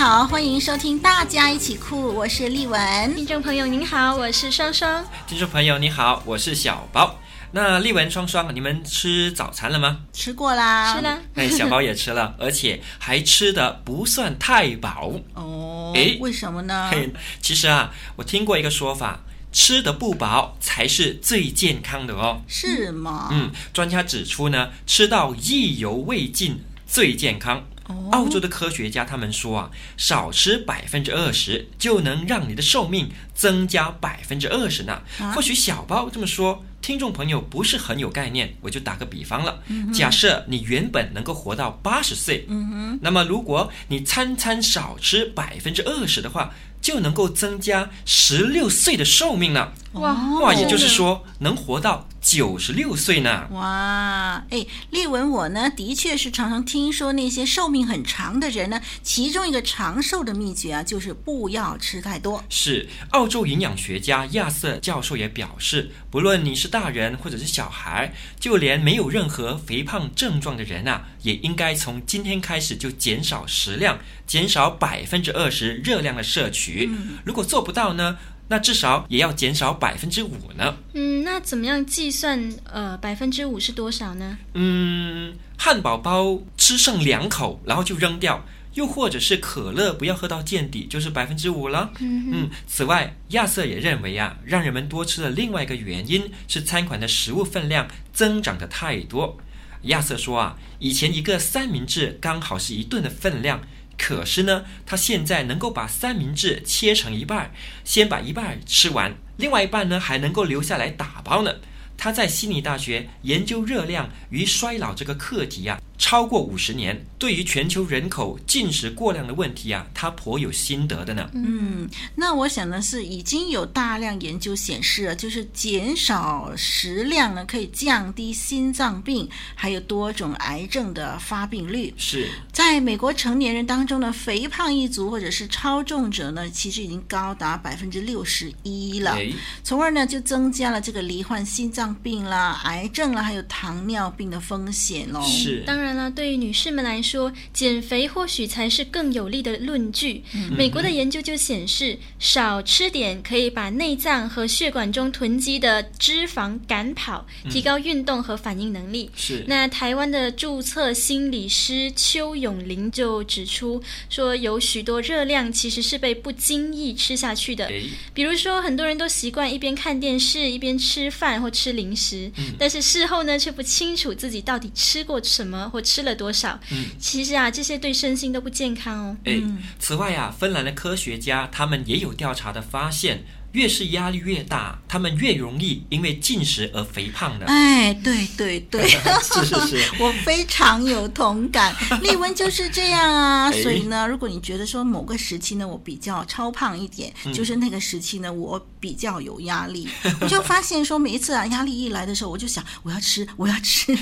好，欢迎收听《大家一起酷》，我是丽文。听众朋友您好，我是双双。听众朋友你好，我是小包。那丽文、双双，你们吃早餐了吗？吃过啦，吃了。哎，小包也吃了，而且还吃的不算太饱。哦，哎，为什么呢？嘿其实啊，我听过一个说法，吃得不饱才是最健康的哦。是吗？嗯，专家指出呢，吃到意犹未尽最健康。澳洲的科学家他们说啊，少吃百分之二十就能让你的寿命增加百分之二十呢。啊、或许小包这么说，听众朋友不是很有概念，我就打个比方了。嗯、假设你原本能够活到八十岁，嗯、那么如果你餐餐少吃百分之二十的话，就能够增加十六岁的寿命了。哇哇，也就是说能活到九十六岁呢！哇，哎，丽文，我呢的确是常常听说那些寿命很长的人呢，其中一个长寿的秘诀啊，就是不要吃太多。是，澳洲营养学家亚瑟教授也表示，不论你是大人或者是小孩，就连没有任何肥胖症状的人啊，也应该从今天开始就减少食量，减少百分之二十热量的摄取。嗯、如果做不到呢？那至少也要减少百分之五呢。嗯，那怎么样计算？呃，百分之五是多少呢？嗯，汉堡包吃剩两口，然后就扔掉；又或者是可乐不要喝到见底，就是百分之五了。嗯嗯。此外，亚瑟也认为啊，让人们多吃的另外一个原因是餐馆的食物分量增长得太多。亚瑟说啊，以前一个三明治刚好是一顿的分量。可是呢，他现在能够把三明治切成一半，先把一半吃完，另外一半呢还能够留下来打包呢。他在悉尼大学研究热量与衰老这个课题呀、啊。超过五十年，对于全球人口进食过量的问题啊，他颇有心得的呢。嗯，那我想呢是已经有大量研究显示了，就是减少食量呢，可以降低心脏病还有多种癌症的发病率。是，在美国成年人当中呢，肥胖一族或者是超重者呢，其实已经高达百分之六十一了，哎、从而呢就增加了这个罹患心脏病啦、癌症啦，还有糖尿病的风险哦。是，当然。那对于女士们来说，减肥或许才是更有力的论据。嗯、美国的研究就显示，少吃点可以把内脏和血管中囤积的脂肪赶跑，提高运动和反应能力。是。那台湾的注册心理师邱永林就指出说，有许多热量其实是被不经意吃下去的。比如说，很多人都习惯一边看电视一边吃饭或吃零食，嗯、但是事后呢却不清楚自己到底吃过什么或吃了多少？嗯，其实啊，这些对身心都不健康哦。哎，此外啊，芬兰的科学家他们也有调查的发现，越是压力越大，他们越容易因为进食而肥胖的。哎，对对对，是是 是，我非常有同感。丽文就是这样啊，所以呢，如果你觉得说某个时期呢，我比较超胖一点，嗯、就是那个时期呢，我比较有压力，我就发现说，每一次啊压力一来的时候，我就想我要吃，我要吃，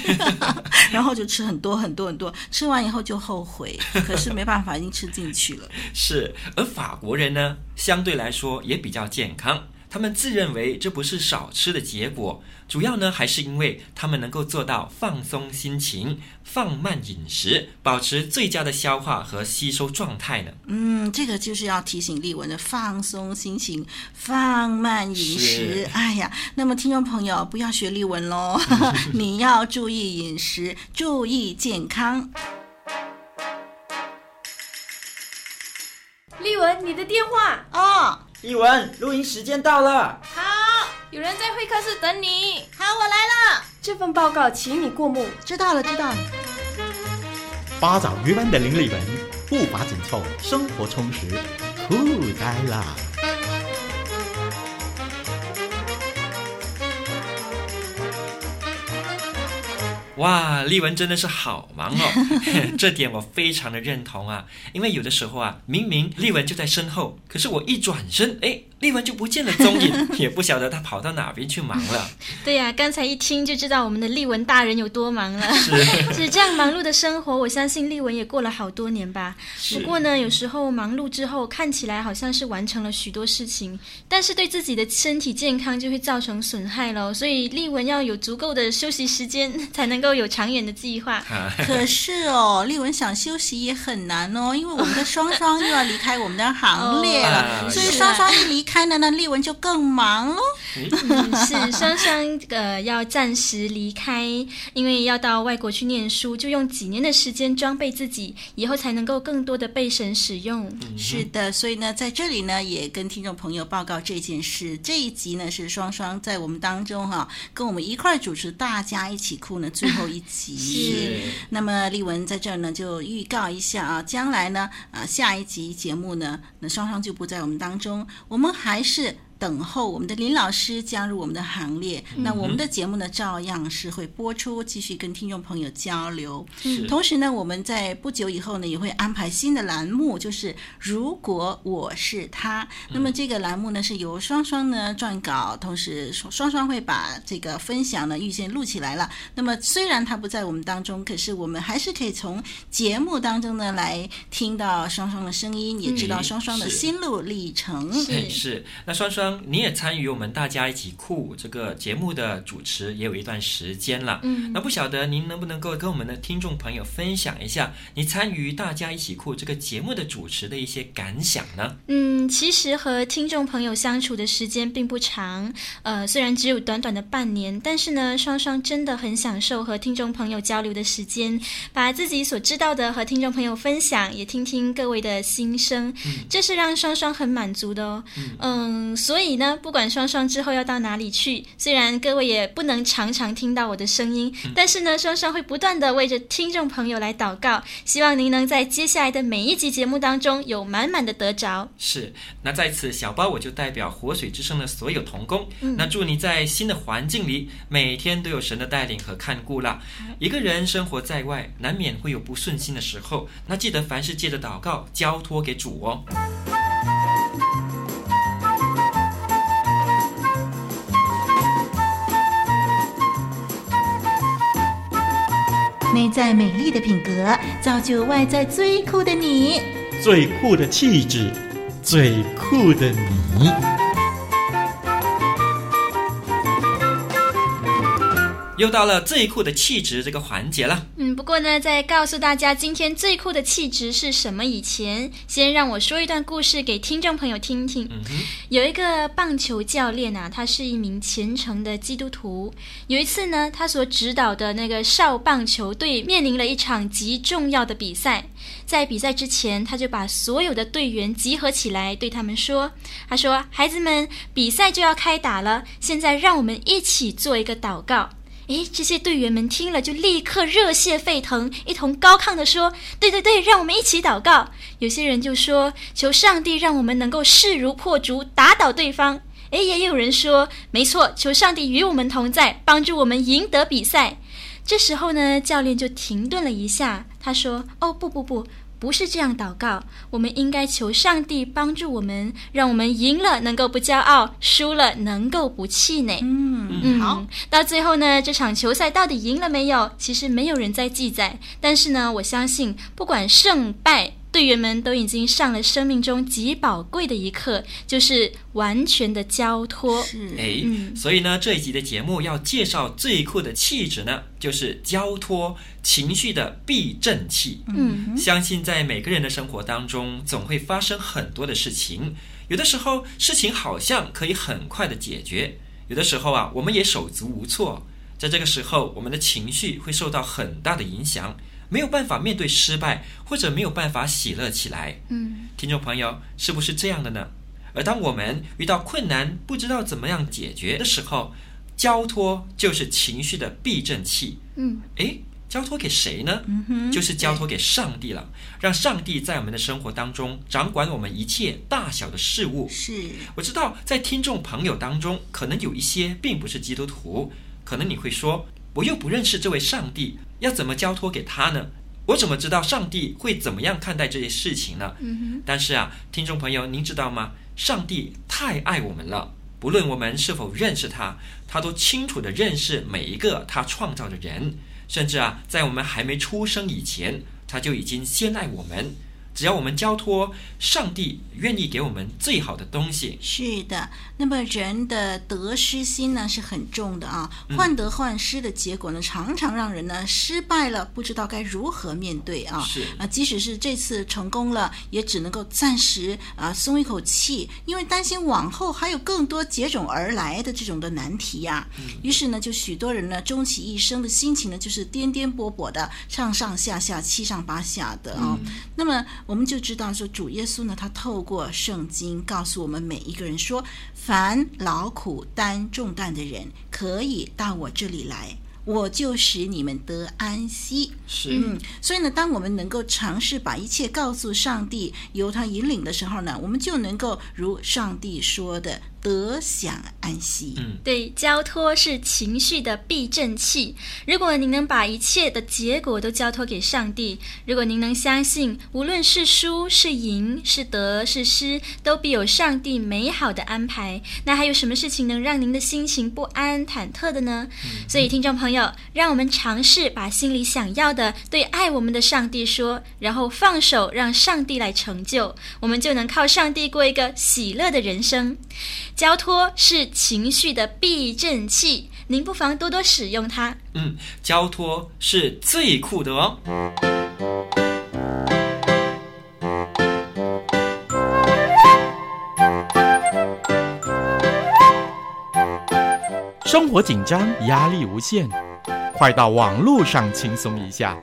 然后就吃很多很多很多，吃完以后就后悔，可是没办法，已经吃进去了。是，而法国人呢，相对来说也比较健康。他们自认为这不是少吃的结果，主要呢还是因为他们能够做到放松心情、放慢饮食，保持最佳的消化和吸收状态呢。嗯，这个就是要提醒丽文的放松心情、放慢饮食。哎呀，那么听众朋友不要学丽文喽，你要注意饮食，注意健康。丽文，你的电话哦。丽文，录音时间到了。好，有人在会客室等你。好，我来了。这份报告，请你过目。知道了，知道了。八爪鱼般的林丽文，步伐紧凑，生活充实，酷呆了。哇，丽文真的是好忙哦，这点我非常的认同啊。因为有的时候啊，明明丽文就在身后，可是我一转身，哎，丽文就不见了踪影，也不晓得她跑到哪边去忙了。对呀、啊，刚才一听就知道我们的丽文大人有多忙了。是，是这样忙碌的生活，我相信丽文也过了好多年吧。不过呢，有时候忙碌之后，看起来好像是完成了许多事情，但是对自己的身体健康就会造成损害了。所以丽文要有足够的休息时间，才能够。都有长远的计划，可是哦，丽文想休息也很难哦，因为我们的双双又要离开我们的行列了，哦、所以双双一离开呢，那丽文就更忙喽。嗯、是双双呃要暂时离开，因为要到外国去念书，就用几年的时间装备自己，以后才能够更多的被神使用。嗯、是的，所以呢，在这里呢，也跟听众朋友报告这件事。这一集呢，是双双在我们当中哈、啊，跟我们一块主持，大家一起哭呢，最后一集。是。那么丽文在这儿呢，就预告一下啊，将来呢，啊，下一集节目呢，那双双就不在我们当中，我们还是。等候我们的林老师加入我们的行列，嗯、那我们的节目呢，照样是会播出，继续跟听众朋友交流。同时呢，我们在不久以后呢，也会安排新的栏目，就是如果我是他。嗯、那么这个栏目呢，是由双双呢撰稿，同时双双会把这个分享呢预先录起来了。那么虽然他不在我们当中，可是我们还是可以从节目当中呢来听到双双的声音，也知道双双的心路历程。是，是，是，那双双。你也参与我们大家一起酷这个节目的主持，也有一段时间了。嗯，那不晓得您能不能够跟我们的听众朋友分享一下你参与大家一起酷这个节目的主持的一些感想呢？嗯，其实和听众朋友相处的时间并不长，呃，虽然只有短短的半年，但是呢，双双真的很享受和听众朋友交流的时间，把自己所知道的和听众朋友分享，也听听各位的心声，嗯，这是让双双很满足的哦。嗯，嗯，所以。所以呢，不管双双之后要到哪里去，虽然各位也不能常常听到我的声音，嗯、但是呢，双双会不断的为着听众朋友来祷告，希望您能在接下来的每一集节目当中有满满的得着。是，那在此小包我就代表活水之声的所有同工，嗯、那祝你在新的环境里每天都有神的带领和看顾啦。嗯、一个人生活在外，难免会有不顺心的时候，那记得凡事借着祷告交托给主哦。内在美丽的品格，造就外在最酷的你。最酷的气质，最酷的你。又到了最酷的气质这个环节了。嗯，不过呢，在告诉大家今天最酷的气质是什么以前，先让我说一段故事给听众朋友听听。嗯，有一个棒球教练啊，他是一名虔诚的基督徒。有一次呢，他所指导的那个少棒球队面临了一场极重要的比赛。在比赛之前，他就把所有的队员集合起来，对他们说：“他说，孩子们，比赛就要开打了，现在让我们一起做一个祷告。”诶，这些队员们听了就立刻热血沸腾，一同高亢地说：“对对对，让我们一起祷告。”有些人就说：“求上帝让我们能够势如破竹，打倒对方。”诶，也有人说，没错，求上帝与我们同在，帮助我们赢得比赛。这时候呢，教练就停顿了一下，他说：“哦，不不不。”不是这样祷告，我们应该求上帝帮助我们，让我们赢了能够不骄傲，输了能够不气馁。嗯嗯，好。到最后呢，这场球赛到底赢了没有？其实没有人在记载。但是呢，我相信不管胜败。队员们都已经上了生命中极宝贵的一课，就是完全的交托。是，哎，所以呢，这一集的节目要介绍最酷的气质呢，就是交托情绪的避震器。嗯，相信在每个人的生活当中，总会发生很多的事情。有的时候，事情好像可以很快的解决；有的时候啊，我们也手足无措。在这个时候，我们的情绪会受到很大的影响。没有办法面对失败，或者没有办法喜乐起来。嗯，听众朋友，是不是这样的呢？而当我们遇到困难，不知道怎么样解决的时候，交托就是情绪的避震器。嗯，诶，交托给谁呢？嗯哼，就是交托给上帝了，让上帝在我们的生活当中掌管我们一切大小的事物。是，我知道，在听众朋友当中，可能有一些并不是基督徒，可能你会说，我又不认识这位上帝。要怎么交托给他呢？我怎么知道上帝会怎么样看待这些事情呢？嗯。但是啊，听众朋友，您知道吗？上帝太爱我们了，不论我们是否认识他，他都清楚的认识每一个他创造的人，甚至啊，在我们还没出生以前，他就已经先爱我们。只要我们交托上帝，愿意给我们最好的东西。是的，那么人的得失心呢是很重的啊，患得患失的结果呢，常常让人呢失败了，不知道该如何面对啊。是啊，即使是这次成功了，也只能够暂时啊松一口气，因为担心往后还有更多接踵而来的这种的难题呀、啊。嗯、于是呢，就许多人呢，终其一生的心情呢，就是颠颠簸簸的，上上下下，七上八下的啊。嗯、那么。我们就知道说，主耶稣呢，他透过圣经告诉我们每一个人说，凡劳苦担重担的人，可以到我这里来。我就使你们得安息。是，嗯，所以呢，当我们能够尝试把一切告诉上帝，由他引领的时候呢，我们就能够如上帝说的得享安息。嗯，对，交托是情绪的避震器。如果您能把一切的结果都交托给上帝，如果您能相信，无论是输是赢是得是失，都必有上帝美好的安排，那还有什么事情能让您的心情不安忐忑的呢？嗯，所以，听众朋友。让我们尝试把心里想要的对爱我们的上帝说，然后放手让上帝来成就，我们就能靠上帝过一个喜乐的人生。交托是情绪的避震器，您不妨多多使用它。嗯，交托是最酷的哦。生活紧张，压力无限。快到网络上轻松一下，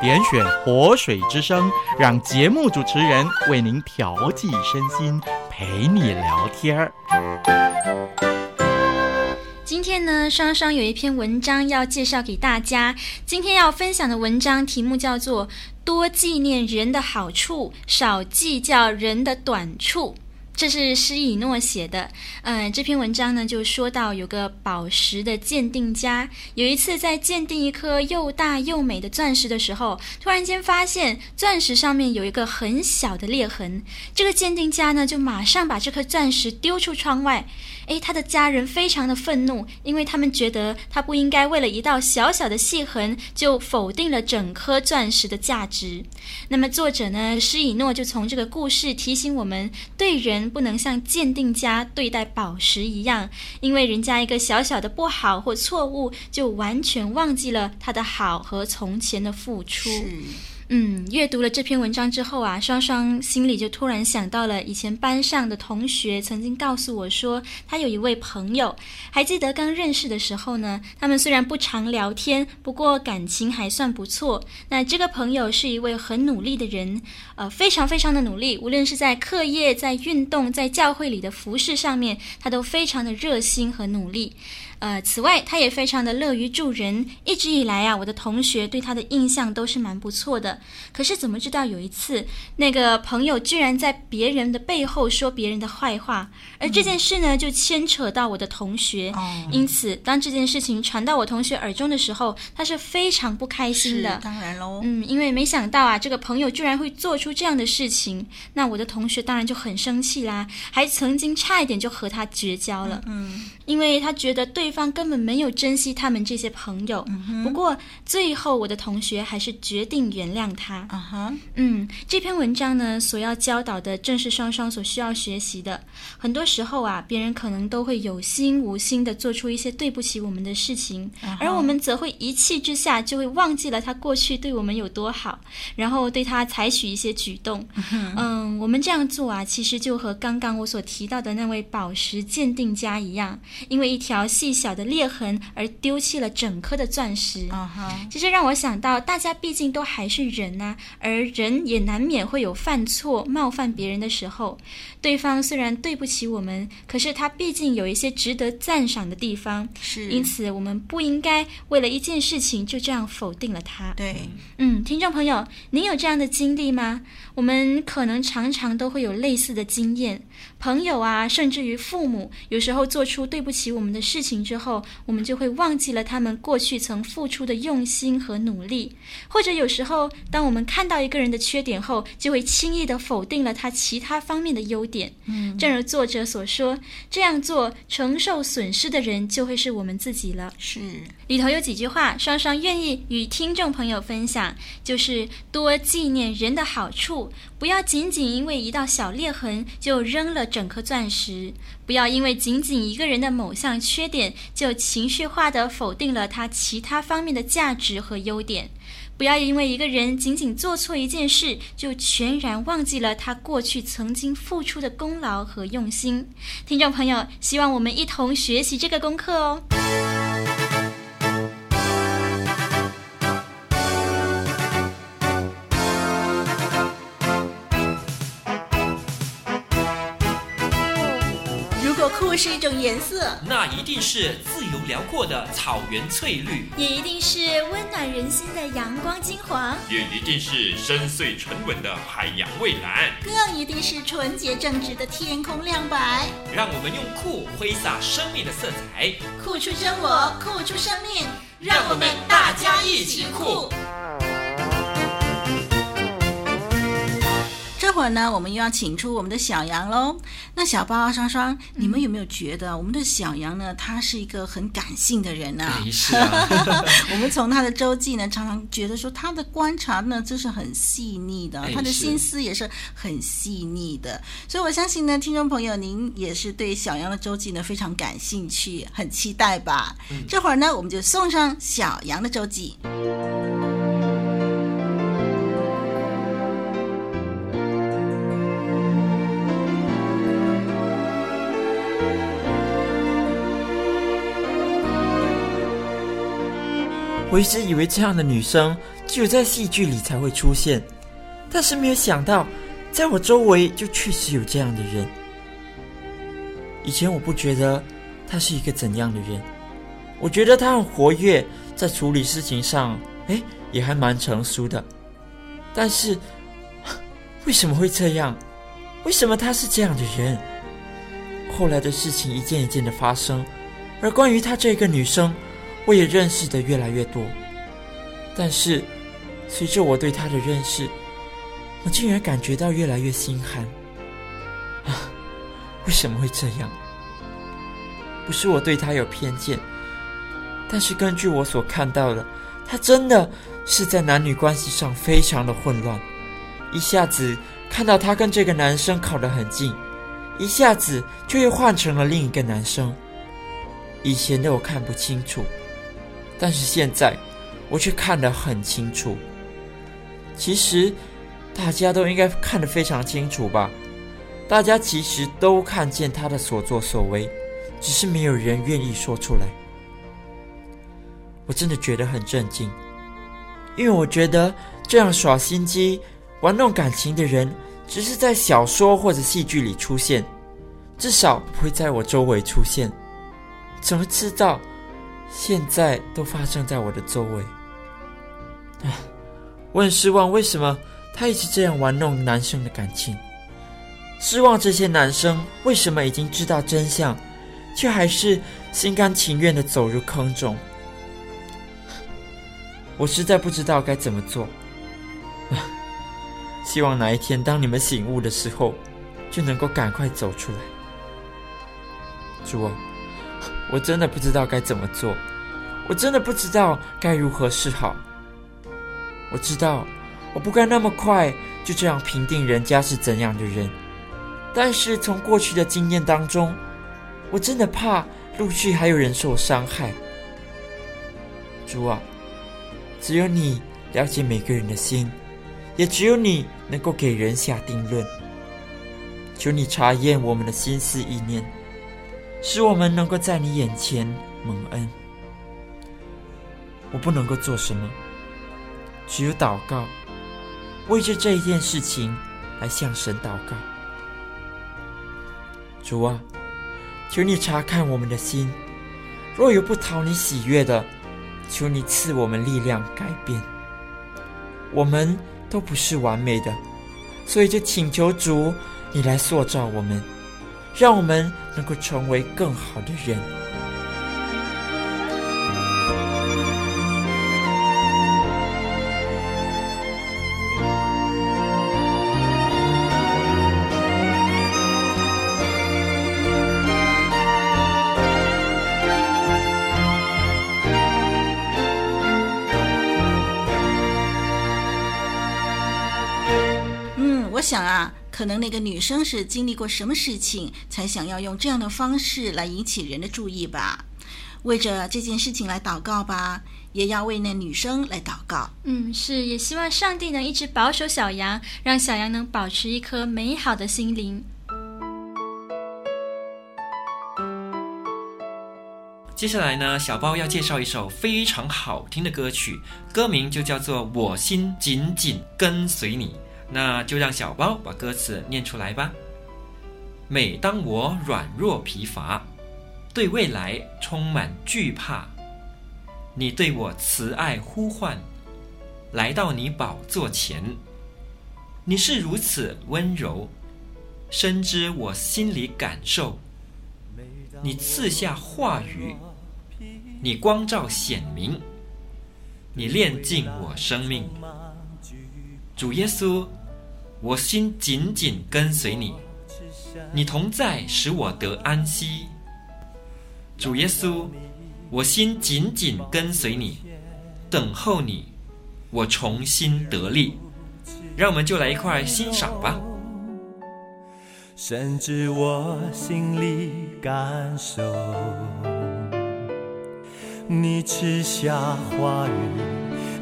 点选活水之声，让节目主持人为您调剂身心，陪你聊天儿。今天呢，双双有一篇文章要介绍给大家。今天要分享的文章题目叫做《多纪念人的好处，少计较人的短处》。这是施以诺写的，嗯、这篇文章呢就说到有个宝石的鉴定家，有一次在鉴定一颗又大又美的钻石的时候，突然间发现钻石上面有一个很小的裂痕，这个鉴定家呢就马上把这颗钻石丢出窗外。诶，他的家人非常的愤怒，因为他们觉得他不应该为了一道小小的细痕就否定了整颗钻石的价值。那么作者呢，施以诺就从这个故事提醒我们，对人不能像鉴定家对待宝石一样，因为人家一个小小的不好或错误，就完全忘记了他的好和从前的付出。嗯，阅读了这篇文章之后啊，双双心里就突然想到了以前班上的同学曾经告诉我说，他有一位朋友，还记得刚认识的时候呢，他们虽然不常聊天，不过感情还算不错。那这个朋友是一位很努力的人，呃，非常非常的努力，无论是在课业、在运动、在教会里的服事上面，他都非常的热心和努力。呃，此外，他也非常的乐于助人。一直以来啊，我的同学对他的印象都是蛮不错的。可是怎么知道有一次，那个朋友居然在别人的背后说别人的坏话，而这件事呢，就牵扯到我的同学。哦，因此，当这件事情传到我同学耳中的时候，他是非常不开心的。当然喽，嗯，因为没想到啊，这个朋友居然会做出这样的事情，那我的同学当然就很生气啦，还曾经差一点就和他绝交了。嗯，因为他觉得对方根本没有珍惜他们这些朋友。嗯，不过最后我的同学还是决定原谅他。啊哈，嗯，这篇文章呢，所要教导的正是双双所需要学习的。很多时候啊，别人可能都会有心无心的做出一些对不起我们的事情，啊，而我们则会一气之下就会忘记了他过去对我们有多好，然后对他采取一些举动。嗯，嗯，我们这样做啊，其实就和刚刚我所提到的那位宝石鉴定家一样，因为一条细小的裂痕而丢弃了整颗的钻石。啊哈，其实让我想到，大家毕竟都还是人呐、啊，而人也难免会有犯错、冒犯别人的时候。对方虽然对不起我们，可是他毕竟有一些值得赞赏的地方。是，因此我们不应该为了一件事情就这样否定了他。对，嗯，听众朋友，您有这样的经历吗？我们可能常常都会有类似的经验。朋友啊，甚至于父母，有时候做出对不起我们的事情之后，我们就会忘记了他们过去曾付出的用心和努力。或者有时候，当我们看到一个人的缺点后，就会轻易的否定了他其他方面的优点。嗯，正如作者所说，这样做承受损失的人就会是我们自己了。是，里头有几句话，双双愿意与听众朋友分享，就是多纪念人的好处，不要仅仅因为一道小裂痕就扔了整颗钻石，不要因为仅仅一个人的某项缺点就情绪化的否定了他其他方面的价值和优点，不要因为一个人仅仅做错一件事就全然忘记了他过去曾经付出的功劳和用心。听众朋友，希望我们一同学习这个功课哦。是一种颜色，那一定是自由辽阔的草原翠绿，也一定是温暖人心的阳光金黄，也一定是深邃沉稳的海洋蔚蓝，更一定是纯洁正直的天空亮白。让我们用酷挥洒生命的色彩，酷出真我，酷出生命，让我们大家一起酷。会儿呢，我们又要请出我们的小杨喽。那小包啊双双，你们有没有觉得我们的小杨呢？他是一个很感性的人呢、啊？是啊。我们从他的周记呢，常常觉得说他的观察呢，就是很细腻的，他的心思也是很细腻的。所以我相信呢，听众朋友，您也是对小杨的周记呢非常感兴趣，很期待吧？嗯、这会儿呢，我们就送上小杨的周记。我一直以为这样的女生只有在戏剧里才会出现，但是没有想到，在我周围就确实有这样的人。以前我不觉得她是一个怎样的人，我觉得她很活跃，在处理事情上，哎，也还蛮成熟的。但是 为什么会这样？为什么她是这样的人？后来的事情一件一件的发生，而关于她这个女生。我也认识的越来越多，但是随着我对他的认识，我竟然感觉到越来越心寒。啊，为什么会这样？不是我对他有偏见，但是根据我所看到的，他真的是在男女关系上非常的混乱。一下子看到他跟这个男生靠得很近，一下子就又换成了另一个男生。以前的我看不清楚。但是现在，我却看得很清楚。其实，大家都应该看得非常清楚吧？大家其实都看见他的所作所为，只是没有人愿意说出来。我真的觉得很震惊，因为我觉得这样耍心机、玩弄感情的人，只是在小说或者戏剧里出现，至少不会在我周围出现。怎么知道？现在都发生在我的周围。唉，我很失望，为什么他一直这样玩弄男生的感情？失望这些男生为什么已经知道真相，却还是心甘情愿的走入坑中？我实在不知道该怎么做。希望哪一天当你们醒悟的时候，就能够赶快走出来。主啊，我真的不知道该怎么做，我真的不知道该如何是好。我知道我不该那么快就这样评定人家是怎样的人，但是从过去的经验当中，我真的怕陆续还有人受伤害。主啊，只有你了解每个人的心。也只有你能够给人下定论。求你查验我们的心思意念，使我们能够在你眼前蒙恩。我不能够做什么，只有祷告，为着这一件事情来向神祷告。主啊，求你查看我们的心，若有不讨你喜悦的，求你赐我们力量改变。我们。都不是完美的，所以就请求主，你来塑造我们，让我们能够成为更好的人。可能那个女生是经历过什么事情，才想要用这样的方式来引起人的注意吧？为着这件事情来祷告吧，也要为那女生来祷告。嗯，是，也希望上帝能一直保守小羊，让小羊能保持一颗美好的心灵。接下来呢，小包要介绍一首非常好听的歌曲，歌名就叫做《我心紧紧跟随你》。那就让小包把歌词念出来吧。每当我软弱疲乏，对未来充满惧怕，你对我慈爱呼唤，来到你宝座前，你是如此温柔，深知我心里感受。你赐下话语，你光照显明，你炼尽我生命，主耶稣。我心紧紧跟随你，你同在使我得安息。主耶稣，我心紧紧跟随你，等候你，我重新得力。让我们就来一块欣赏吧。深知我心里感受，你赐下话语。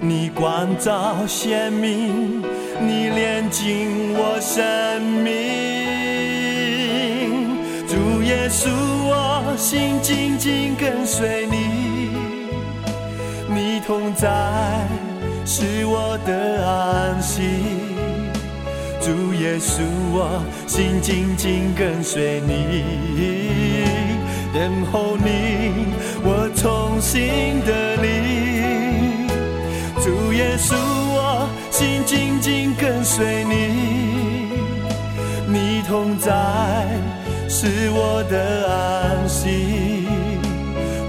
你光照显明，你炼净我生命。主耶稣，我心紧紧跟随你，你同在是我的安息。主耶稣，我心紧紧跟随你，等候你，我重新得你。主耶稣，心紧紧跟随你，你同在是我的安息。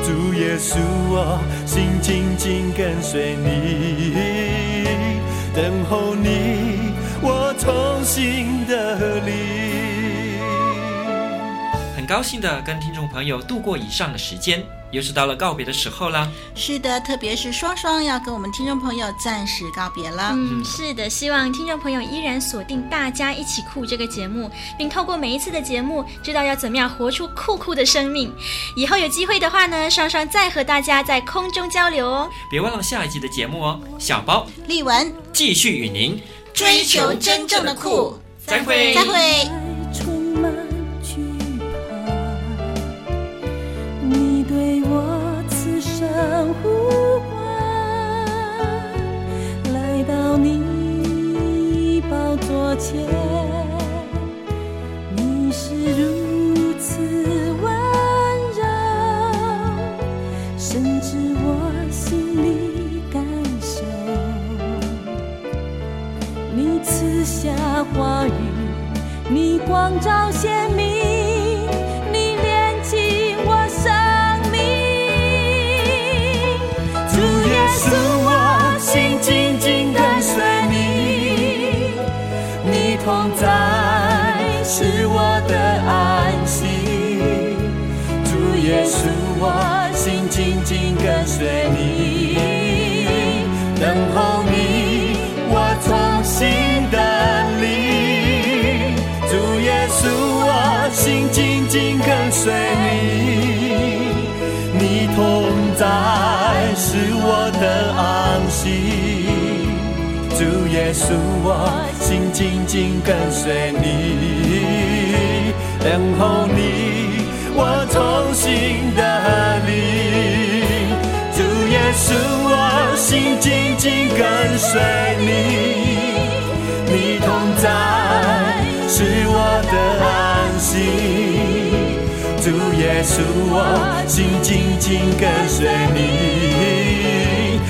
主耶稣，我心紧紧跟随你，等候你，我重新得力。很高兴的跟听众朋友度过以上的时间。又是到了告别的时候了。是的，特别是双双要跟我们听众朋友暂时告别了。嗯，是的，希望听众朋友依然锁定《大家一起酷》这个节目，并透过每一次的节目，知道要怎么样活出酷酷的生命。以后有机会的话呢，双双再和大家在空中交流哦。别忘了下一集的节目哦。小包、丽文继续与您追求真正的酷。再会，再会。光照鲜明，你炼净我生命。主耶稣，我心紧紧跟随你，你同在是我的安息。主耶稣，我心紧紧跟随你，等候随你，你同在是我的安息。主耶稣，我心紧紧跟随你，等候你，我从心的灵。主耶稣，我心紧紧跟随你，你同在是我的安息。主耶稣，我心紧紧跟随你，